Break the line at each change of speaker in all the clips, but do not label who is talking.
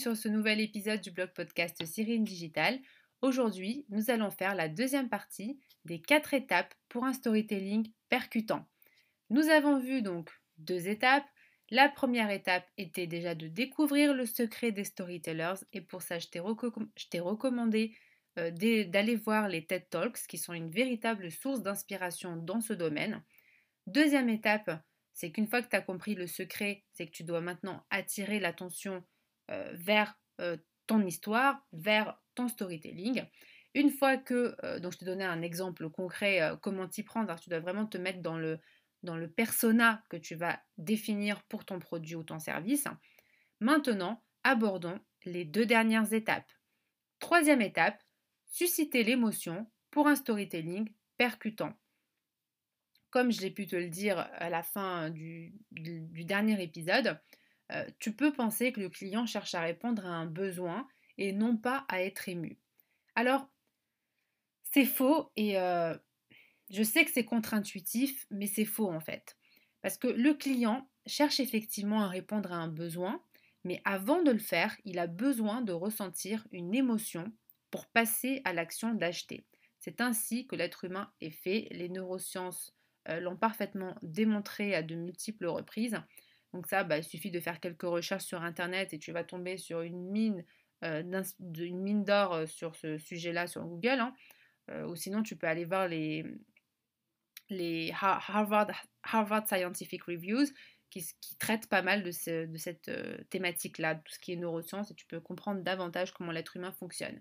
Sur ce nouvel épisode du blog podcast Cyrine Digital. Aujourd'hui, nous allons faire la deuxième partie des quatre étapes pour un storytelling percutant. Nous avons vu donc deux étapes. La première étape était déjà de découvrir le secret des storytellers et pour ça, je t'ai recommandé euh, d'aller voir les TED Talks qui sont une véritable source d'inspiration dans ce domaine. Deuxième étape, c'est qu'une fois que tu as compris le secret, c'est que tu dois maintenant attirer l'attention vers euh, ton histoire, vers ton storytelling. Une fois que, donc je te donnais un exemple concret, comment t'y prendre, tu dois vraiment te mettre dans le, dans le persona que tu vas définir pour ton produit ou ton service. Maintenant, abordons les deux dernières étapes. Troisième étape, susciter l'émotion pour un storytelling percutant. Comme je l'ai pu te le dire à la fin du, dernier épisode, euh, tu peux penser que le client cherche à répondre à un besoin et non pas à être ému. Alors, c'est faux et euh, je sais que c'est contre-intuitif, mais c'est faux en fait. Parce que le client cherche effectivement à répondre à un besoin, mais avant de le faire, il a besoin de ressentir une émotion pour passer à l'action d'acheter. C'est ainsi que l'être humain est fait. Les neurosciences euh, l'ont parfaitement démontré à de multiples reprises. Donc ça, bah, il suffit de faire quelques recherches sur Internet et tu vas tomber sur une mine, euh, mine d'or euh, sur ce sujet-là sur Google. Hein. ou sinon, tu peux aller voir les, les Harvard, Harvard Scientific Reviews qui, traitent pas mal de, cette thématique-là, tout ce qui est neurosciences, et tu peux comprendre davantage comment l'être humain fonctionne.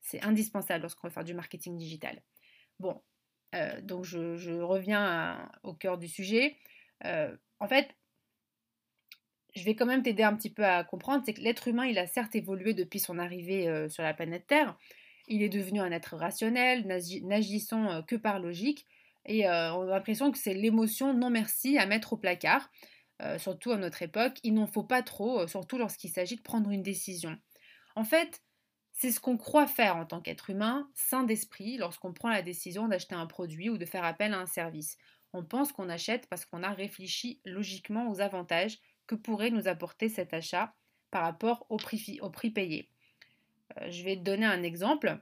C'est indispensable lorsqu'on veut faire du marketing digital. Bon, euh, donc je, reviens au cœur du sujet. Euh, en fait, je vais quand même t'aider un petit peu à comprendre, c'est que l'être humain, il a certes évolué depuis son arrivée euh, sur la planète Terre. Il est devenu un être rationnel, n'agissant que par logique, et on a l'impression que c'est l'émotion non merci à mettre au placard, surtout à notre époque. Il n'en faut pas trop, surtout lorsqu'il s'agit de prendre une décision. En fait, c'est ce qu'on croit faire en tant qu'être humain, sain d'esprit, lorsqu'on prend la décision d'acheter un produit ou de faire appel à un service. On pense qu'on achète parce qu'on a réfléchi logiquement aux avantages que pourrait nous apporter cet achat par rapport au prix, au prix payé. Euh, je vais te donner un exemple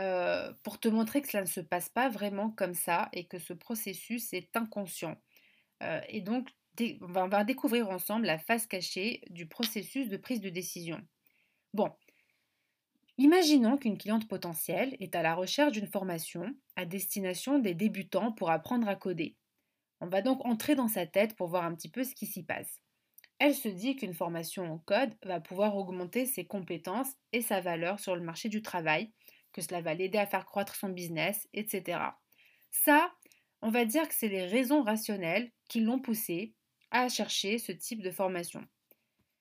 euh, pour te montrer que cela ne se passe pas vraiment comme ça et que ce processus est inconscient. Euh, et donc, on va découvrir ensemble la face cachée du processus de prise de décision. Bon, imaginons qu'une cliente potentielle est à la recherche d'une formation à destination des débutants pour apprendre à coder. On va donc entrer dans sa tête pour voir un petit peu ce qui s'y passe. Elle se dit qu'une formation en code va pouvoir augmenter ses compétences et sa valeur sur le marché du travail, que cela va l'aider à faire croître son business, etc. Ça, on va dire que c'est les raisons rationnelles qui l'ont poussée à chercher ce type de formation.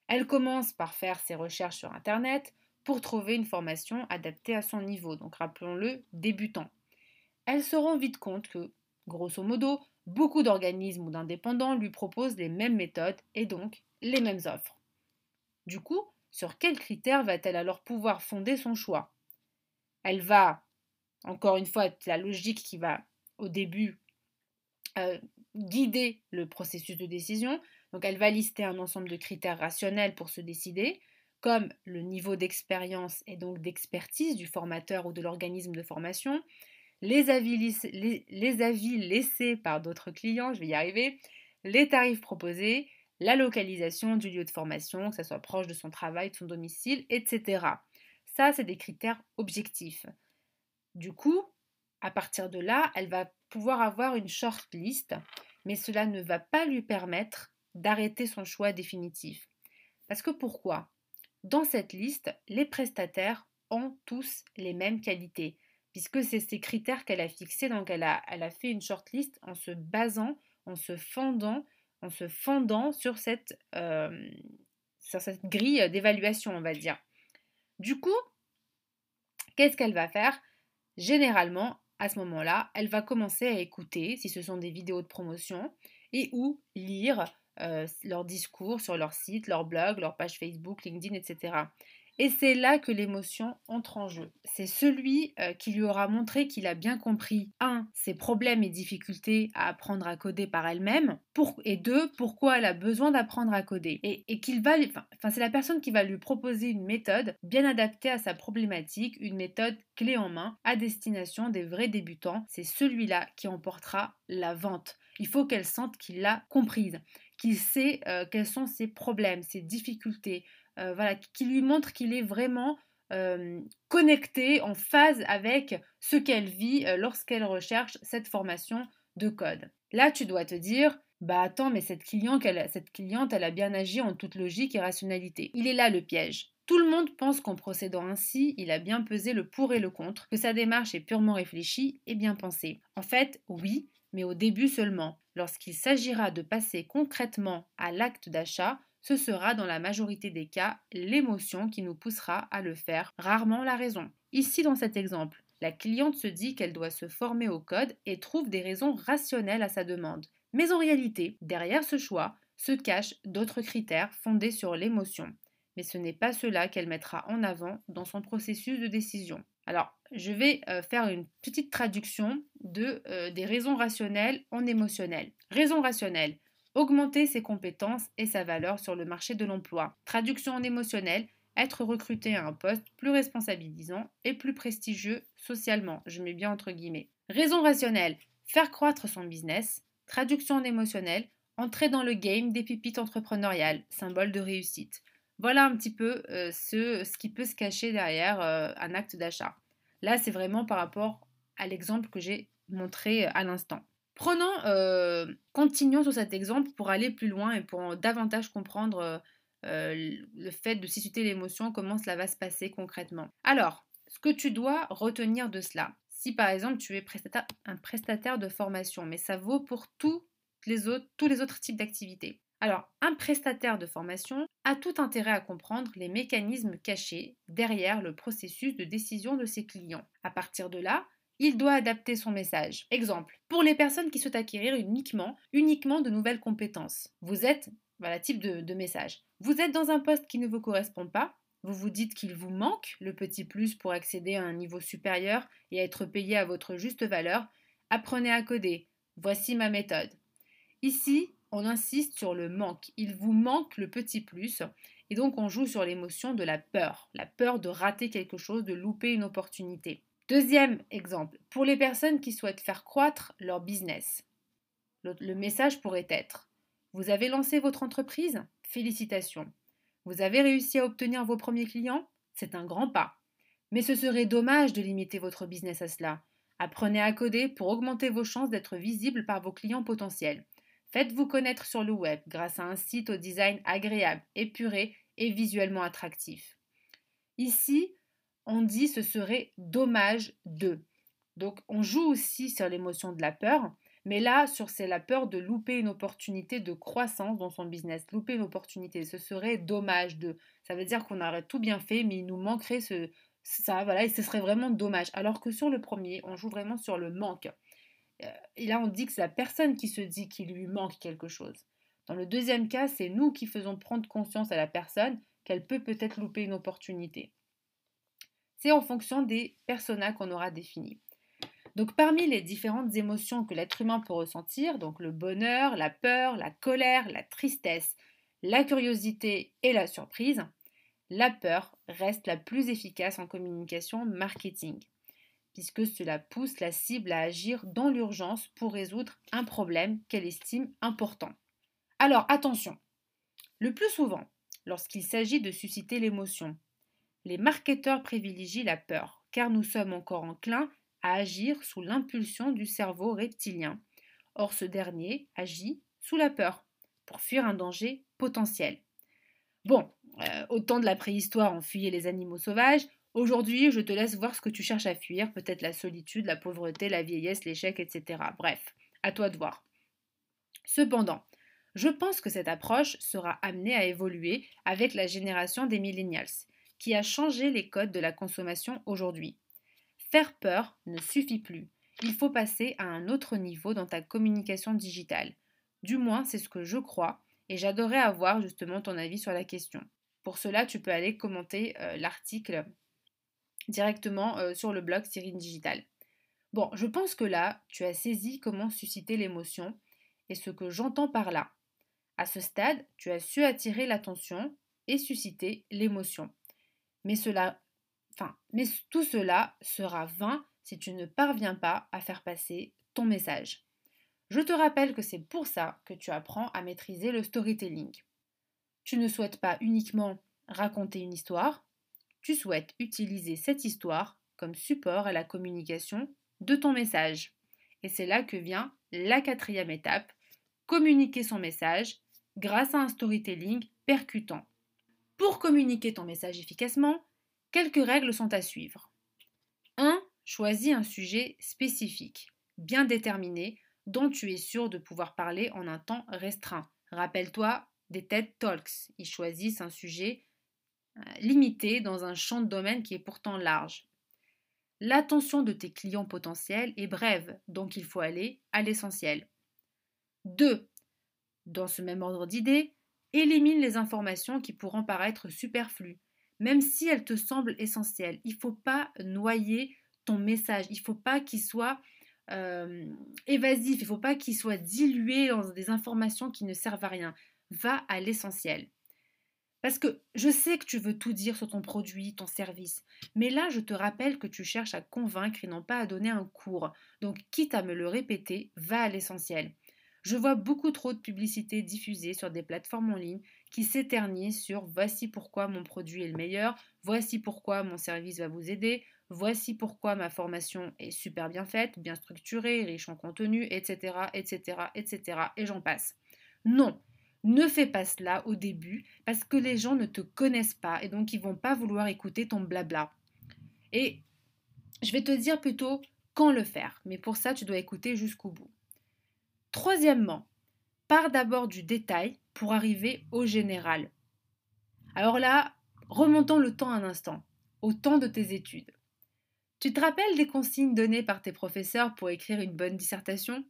Elle commence par faire ses recherches sur Internet pour trouver une formation adaptée à son niveau, donc rappelons-le, débutant. Elle se rend vite compte que, grosso modo, beaucoup d'organismes ou d'indépendants lui proposent les mêmes méthodes et donc les mêmes offres. Du coup, sur quels critères va-t-elle alors pouvoir fonder son choix? Elle va, encore une fois, la logique qui va au début euh, guider le processus de décision, donc elle va lister un ensemble de critères rationnels pour se décider, comme le niveau d'expérience et donc d'expertise du formateur ou de l'organisme de formation, les avis, laissés par d'autres clients, je vais y arriver, les tarifs proposés, la localisation du lieu de formation, que ce soit proche de son travail, de son domicile, etc. Ça, c'est des critères objectifs. Du coup, à partir de là, elle va pouvoir avoir une short list, mais cela ne va pas lui permettre d'arrêter son choix définitif. Parce que pourquoi? Dans cette liste, les prestataires ont tous les mêmes qualités, puisque c'est ces critères qu'elle a fixés, donc elle a, fait une shortlist en se basant, en se fondant, en se fondant sur cette, euh, grille d'évaluation, on va dire. Du coup, qu'est-ce qu'elle va faire? Généralement, à ce moment-là, elle va commencer à écouter, si ce sont des vidéos de promotion, et ou lire euh, leur discours sur leur site, leur blog, leur page Facebook, LinkedIn, etc. Et c'est là que l'émotion entre en jeu. C'est celui euh, qui lui aura montré qu'il a bien compris, un, ses problèmes et difficultés à apprendre à coder par elle-même, et deux, pourquoi elle a besoin d'apprendre à coder. Et, qu'il va, enfin, c'est la personne qui va lui proposer une méthode bien adaptée à sa problématique, une méthode clé en main à destination des vrais débutants. C'est celui-là qui emportera la vente. Il faut qu'elle sente qu'il l'a comprise, qu'il sait euh, quels sont ses problèmes, ses difficultés, euh, voilà, qui lui montre qu'il est vraiment euh, connecté, en phase avec ce qu'elle vit euh, lorsqu'elle recherche cette formation de code. Là, tu dois te dire, bah attends, mais cette cliente, cette cliente, elle a bien agi en toute logique et rationalité. Il est là le piège. Tout le monde pense qu'en procédant ainsi, il a bien pesé le pour et le contre, que sa démarche est purement réfléchie et bien pensée. En fait, oui, mais au début seulement. Lorsqu'il s'agira de passer concrètement à l'acte d'achat, ce sera dans la majorité des cas l'émotion qui nous poussera à le faire, rarement la raison. Ici dans cet exemple, la cliente se dit qu'elle doit se former au code et trouve des raisons rationnelles à sa demande. Mais en réalité, derrière ce choix se cachent d'autres critères fondés sur l'émotion. Mais ce n'est pas cela qu'elle mettra en avant dans son processus de décision. Alors, je vais euh, faire une petite traduction de, euh, des raisons rationnelles en émotionnelles. Raison rationnelle, augmenter ses compétences et sa valeur sur le marché de l'emploi. Traduction en émotionnel, être recruté à un poste plus responsabilisant et plus prestigieux socialement. Je mets bien entre guillemets. Raison rationnelle, faire croître son business. Traduction en émotionnel, entrer dans le game des pipites entrepreneuriales, symbole de réussite. Voilà un petit peu euh, ce, ce, qui peut se cacher derrière euh, un acte d'achat. Là, c'est vraiment par rapport à l'exemple que j'ai montré euh, à l'instant. Prenons, euh, continuons sur cet exemple pour aller plus loin et pour davantage comprendre euh, euh, le fait de susciter l'émotion, comment cela va se passer concrètement. Alors, ce que tu dois retenir de cela, si par exemple tu es un prestataire de formation, mais ça vaut pour tous les autres, tous les autres types d'activités. Alors, un prestataire de formation a tout intérêt à comprendre les mécanismes cachés derrière le processus de décision de ses clients. À partir de là, il doit adapter son message. Exemple, pour les personnes qui souhaitent acquérir uniquement, uniquement de nouvelles compétences. Vous êtes, voilà, type de, de message. Vous êtes dans un poste qui ne vous correspond pas, vous vous dites qu'il vous manque le petit plus pour accéder à un niveau supérieur et être payé à votre juste valeur, apprenez à coder. Voici ma méthode. Ici, on insiste sur le manque. Il vous manque le petit plus. Et donc on joue sur l'émotion de la peur. La peur de rater quelque chose, de louper une opportunité. Deuxième exemple, pour les personnes qui souhaitent faire croître leur business, le, message pourrait être Vous avez lancé votre entreprise Félicitations. Vous avez réussi à obtenir vos premiers clients C'est un grand pas. Mais ce serait dommage de limiter votre business à cela. Apprenez à coder pour augmenter vos chances d'être visible par vos clients potentiels. Faites-vous connaître sur le web grâce à un site au design agréable, épuré et visuellement attractif. Ici, on dit ce serait dommage de. Donc on joue aussi sur l'émotion de la peur, mais là, sur c'est la peur de louper une opportunité de croissance dans son business, louper une opportunité, ce serait dommage de. Ça veut dire qu'on aurait tout bien fait, mais il nous manquerait ce, ça, voilà, et ce serait vraiment dommage. Alors que sur le premier, on joue vraiment sur le manque. Euh, et là, on dit que c'est la personne qui se dit qu'il lui manque quelque chose. Dans le deuxième cas, c'est nous qui faisons prendre conscience à la personne qu'elle peut peut-être louper une opportunité. C'est en fonction des personas qu'on aura définis. Donc parmi les différentes émotions que l'être humain peut ressentir, donc le bonheur, la peur, la colère, la tristesse, la curiosité et la surprise, la peur reste la plus efficace en communication marketing, puisque cela pousse la cible à agir dans l'urgence pour résoudre un problème qu'elle estime important. Alors attention, le plus souvent, lorsqu'il s'agit de susciter l'émotion, les marketeurs privilégient la peur, car nous sommes encore enclins à agir sous l'impulsion du cerveau reptilien. Or ce dernier agit sous la peur, pour fuir un danger potentiel. Bon, euh, au temps de la préhistoire, on fuyait les animaux sauvages. Aujourd'hui, je te laisse voir ce que tu cherches à fuir, peut-être la solitude, la pauvreté, la vieillesse, l'échec, etc. Bref, à toi de voir. Cependant, je pense que cette approche sera amenée à évoluer avec la génération des millennials qui a changé les codes de la consommation aujourd'hui. Faire peur ne suffit plus. Il faut passer à un autre niveau dans ta communication digitale. Du moins, c'est ce que je crois, et j'adorerais avoir justement ton avis sur la question. Pour cela, tu peux aller commenter euh, l'article directement euh, sur le blog Cyrine Digital. Bon, je pense que là, tu as saisi comment susciter l'émotion et ce que j'entends par là. À ce stade, tu as su attirer l'attention et susciter l'émotion. Mais tout cela sera vain si tu ne parviens pas à faire passer ton message. Je te rappelle que c'est pour ça que tu apprends à maîtriser le storytelling. Tu ne souhaites pas uniquement raconter une histoire, tu souhaites utiliser cette histoire comme support à la communication de ton message. Et c'est là que vient la quatrième étape, communiquer son message grâce à un storytelling percutant. Pour communiquer ton message efficacement, quelques règles sont à suivre. 1. Choisis un sujet spécifique, bien déterminé, dont tu es sûr de pouvoir parler en un temps restreint. Rappelle-toi des TED Talks. Ils choisissent un sujet euh, limité dans un champ de domaine qui est pourtant large. L'attention de tes clients potentiels est brève, donc il faut aller à l'essentiel. 2. Dans ce même ordre d'idées, élimine les informations qui pourront paraître superflues, même si elles te semblent essentielles. Il ne faut pas noyer ton message, il ne faut pas qu'il soit euh, évasif, il ne faut pas qu'il soit dilué dans des informations qui ne servent à rien. Va à l'essentiel. Parce que je sais que tu veux tout dire sur ton produit, ton service, mais là je te rappelle que tu cherches à convaincre et non pas à donner un cours. Donc quitte à me le répéter, va à l'essentiel. Je vois beaucoup trop de publicités diffusées sur des plateformes en ligne qui s'éternisent sur voici pourquoi mon produit est le meilleur, voici pourquoi mon service va vous aider, voici pourquoi ma formation est super bien faite, bien structurée, riche en contenu, etc., etc., etc., et j'en passe. Non, ne fais pas cela au début parce que les gens ne te connaissent pas et donc ils vont pas vouloir écouter ton blabla. Et je vais te dire plutôt quand le faire, mais pour ça tu dois écouter jusqu'au bout. Troisièmement, pars d'abord du détail pour arriver au général. Alors là, remontons le temps un instant, au temps de tes études. Tu te rappelles des consignes données par tes professeurs pour écrire une bonne dissertation?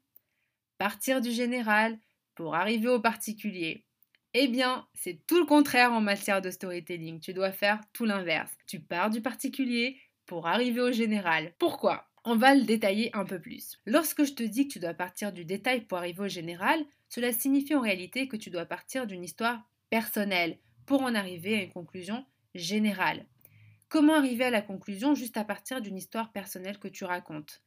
Partir du général, pour arriver au particulier. Eh bien, c'est tout le contraire en matière de storytelling. Tu dois faire tout l'inverse. Tu pars du particulier pour arriver au général. Pourquoi? On va le détailler un peu plus. Lorsque je te dis que tu dois partir du détail pour arriver au général, cela signifie en réalité que tu dois partir d'une histoire personnelle pour en arriver à une conclusion générale. Comment arriver à la conclusion juste à partir d'une histoire personnelle que tu racontes?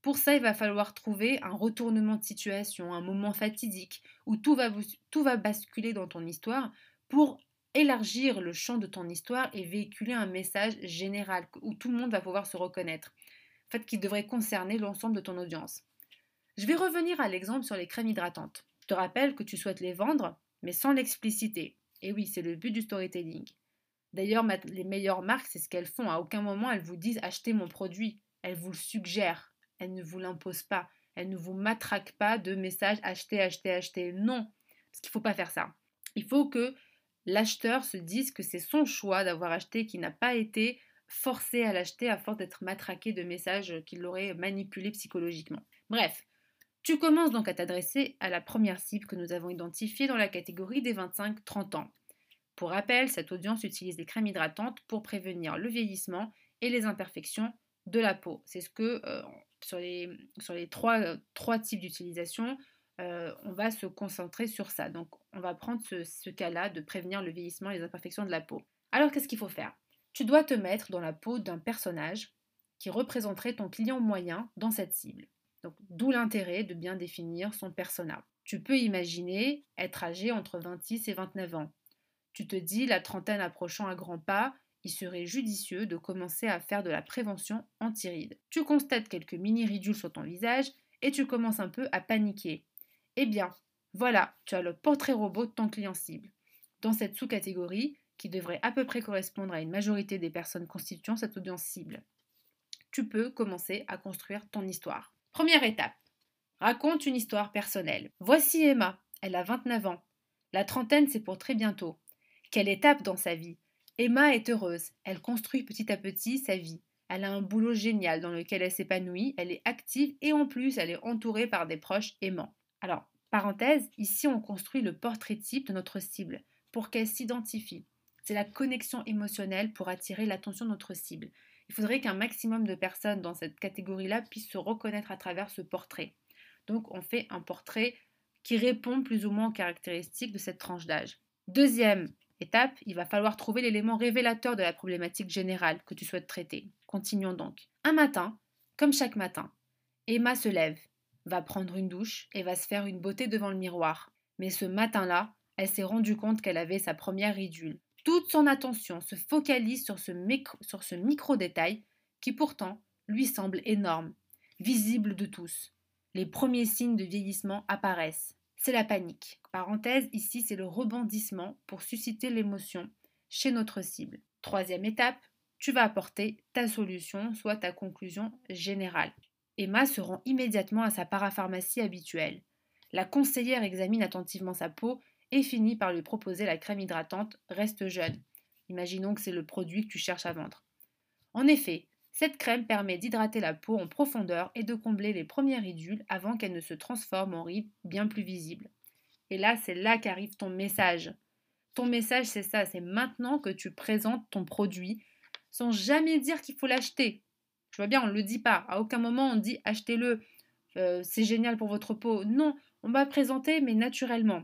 Pour ça, il va falloir trouver un retournement de situation, un moment fatidique où tout va, basculer dans ton histoire pour élargir le champ de ton histoire et véhiculer un message général où tout le monde va pouvoir se reconnaître, fait qui devrait concerner l'ensemble de ton audience. Je vais revenir à l'exemple sur les crèmes hydratantes. Je te rappelle que tu souhaites les vendre, mais sans l'expliciter. Et oui, c'est le but du storytelling. D'ailleurs, les meilleures marques, c'est ce qu'elles font. À aucun moment, elles vous disent achetez mon produit. Elles vous le suggèrent. Elle ne vous l'impose pas. Elle ne vous matraque pas de messages acheter, acheter, acheter. Non, parce qu'il ne faut pas faire ça. Il faut que l'acheteur se dise que c'est son choix d'avoir acheté, qu'il n'a pas été forcé à l'acheter à force d'être matraqué de messages qui l'auraient manipulé psychologiquement. Bref, tu commences donc à t'adresser à la première cible que nous avons identifiée dans la catégorie des 25-30 ans. Pour rappel, cette audience utilise des crèmes hydratantes pour prévenir le vieillissement et les imperfections de la peau. C'est ce que euh, sur les, sur euh, trois types d'utilisation, euh, on va se concentrer sur ça. Donc, on va prendre ce cas-là de prévenir le vieillissement et les imperfections de la peau. Alors, qu'est-ce qu'il faut faire? Tu dois te mettre dans la peau d'un personnage qui représenterait ton client moyen dans cette cible. Donc, d'où l'intérêt de bien définir son persona. Tu peux imaginer être âgé entre 26 et 29 ans. Tu te dis la trentaine approchant à grands pas il serait judicieux de commencer à faire de la prévention anti-rides. Tu constates quelques mini-ridules sur ton visage et tu commences un peu à paniquer. Eh bien, voilà, tu as le portrait robot de ton client cible. Dans cette sous-catégorie, qui devrait à peu près correspondre à une majorité des personnes constituant cette audience cible. Tu peux commencer à construire ton histoire. Première étape. Raconte une histoire personnelle. Voici Emma. Elle a 29 ans. La trentaine, c'est pour très bientôt. Quelle étape dans sa vie Emma est heureuse. Elle construit petit à petit sa vie. Elle a un boulot génial dans lequel elle s'épanouit, elle est active et en plus elle est entourée par des proches aimants. Alors, parenthèse, ici on construit le portrait type de notre cible pour qu'elle s'identifie. C'est la connexion émotionnelle pour attirer l'attention de notre cible. Il faudrait qu'un maximum de personnes dans cette catégorie-là puissent se reconnaître à travers ce portrait. Donc on fait un portrait qui répond plus ou moins aux caractéristiques de cette tranche d'âge. Deuxième étape, il va falloir trouver l'élément révélateur de la problématique générale que tu souhaites traiter. Continuons donc. Un matin, comme chaque matin, Emma se lève, va prendre une douche et va se faire une beauté devant le miroir. Mais ce matin-là, elle s'est rendue compte qu'elle avait sa première ridule. Toute son attention se focalise sur ce, sur ce micro-détail qui pourtant lui semble énorme, visible de tous. Les premiers signes de vieillissement apparaissent. C'est la panique. Parenthèse, ici c'est le rebondissement pour susciter l'émotion chez notre cible. Troisième étape, tu vas apporter ta solution, soit ta conclusion générale. Emma se rend immédiatement à sa parapharmacie habituelle. La conseillère examine attentivement sa peau et finit par lui proposer la crème hydratante Reste jeune. Imaginons que c'est le produit que tu cherches à vendre. En effet, cette crème permet d'hydrater la peau en profondeur et de combler les premières ridules avant qu'elles ne se transforment en rides bien plus visibles. Et là, c'est là qu'arrive ton message. Ton message, c'est ça, c'est maintenant que tu présentes ton produit sans jamais dire qu'il faut l'acheter. Je vois bien, on ne le dit pas. À aucun moment on dit achetez-le, euh, c'est génial pour votre peau. Non, on va présenter, mais naturellement.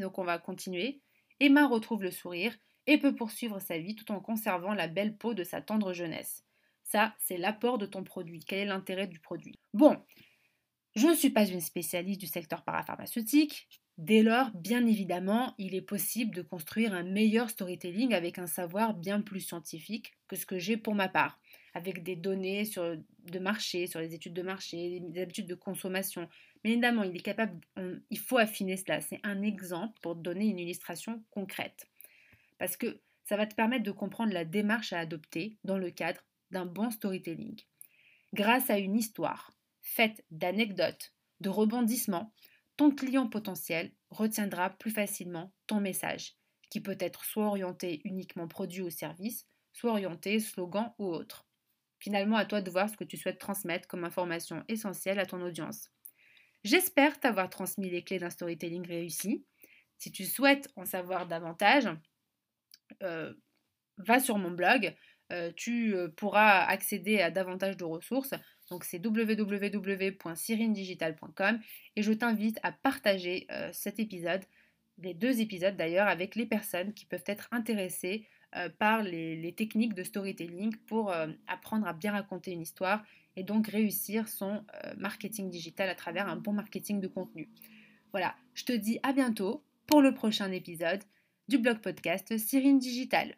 Donc on va continuer. Emma retrouve le sourire et peut poursuivre sa vie tout en conservant la belle peau de sa tendre jeunesse. Ça, c'est l'apport de ton produit. Quel est l'intérêt du produit? Bon, je ne suis pas une spécialiste du secteur parapharmaceutique. Dès lors, bien évidemment, il est possible de construire un meilleur storytelling avec un savoir bien plus scientifique que ce que j'ai pour ma part, avec des données sur, de marché, sur les études de marché, des habitudes de consommation. Mais évidemment, il est capable, il faut affiner cela. C'est un exemple pour donner une illustration concrète. Parce que ça va te permettre de comprendre la démarche à adopter dans le cadre d'un bon storytelling. Grâce à une histoire faite d'anecdotes, de rebondissements, ton client potentiel retiendra plus facilement ton message, qui peut être soit orienté uniquement produit ou service, soit orienté slogan ou autre. Finalement, à toi de voir ce que tu souhaites transmettre comme information essentielle à ton audience. J'espère t'avoir transmis les clés d'un storytelling réussi. Si tu souhaites en savoir davantage, euh, va sur mon blog euh, tu euh, pourras accéder à davantage de ressources. Donc c'est www.sirindigital.com et je t'invite à partager cet épisode, les deux épisodes d'ailleurs, avec les personnes qui peuvent être intéressées par les, techniques de storytelling pour apprendre à bien raconter une histoire et donc réussir son marketing digital à travers un bon marketing de contenu. Voilà, je te dis à bientôt pour le prochain épisode du blog podcast Cyrine Digital.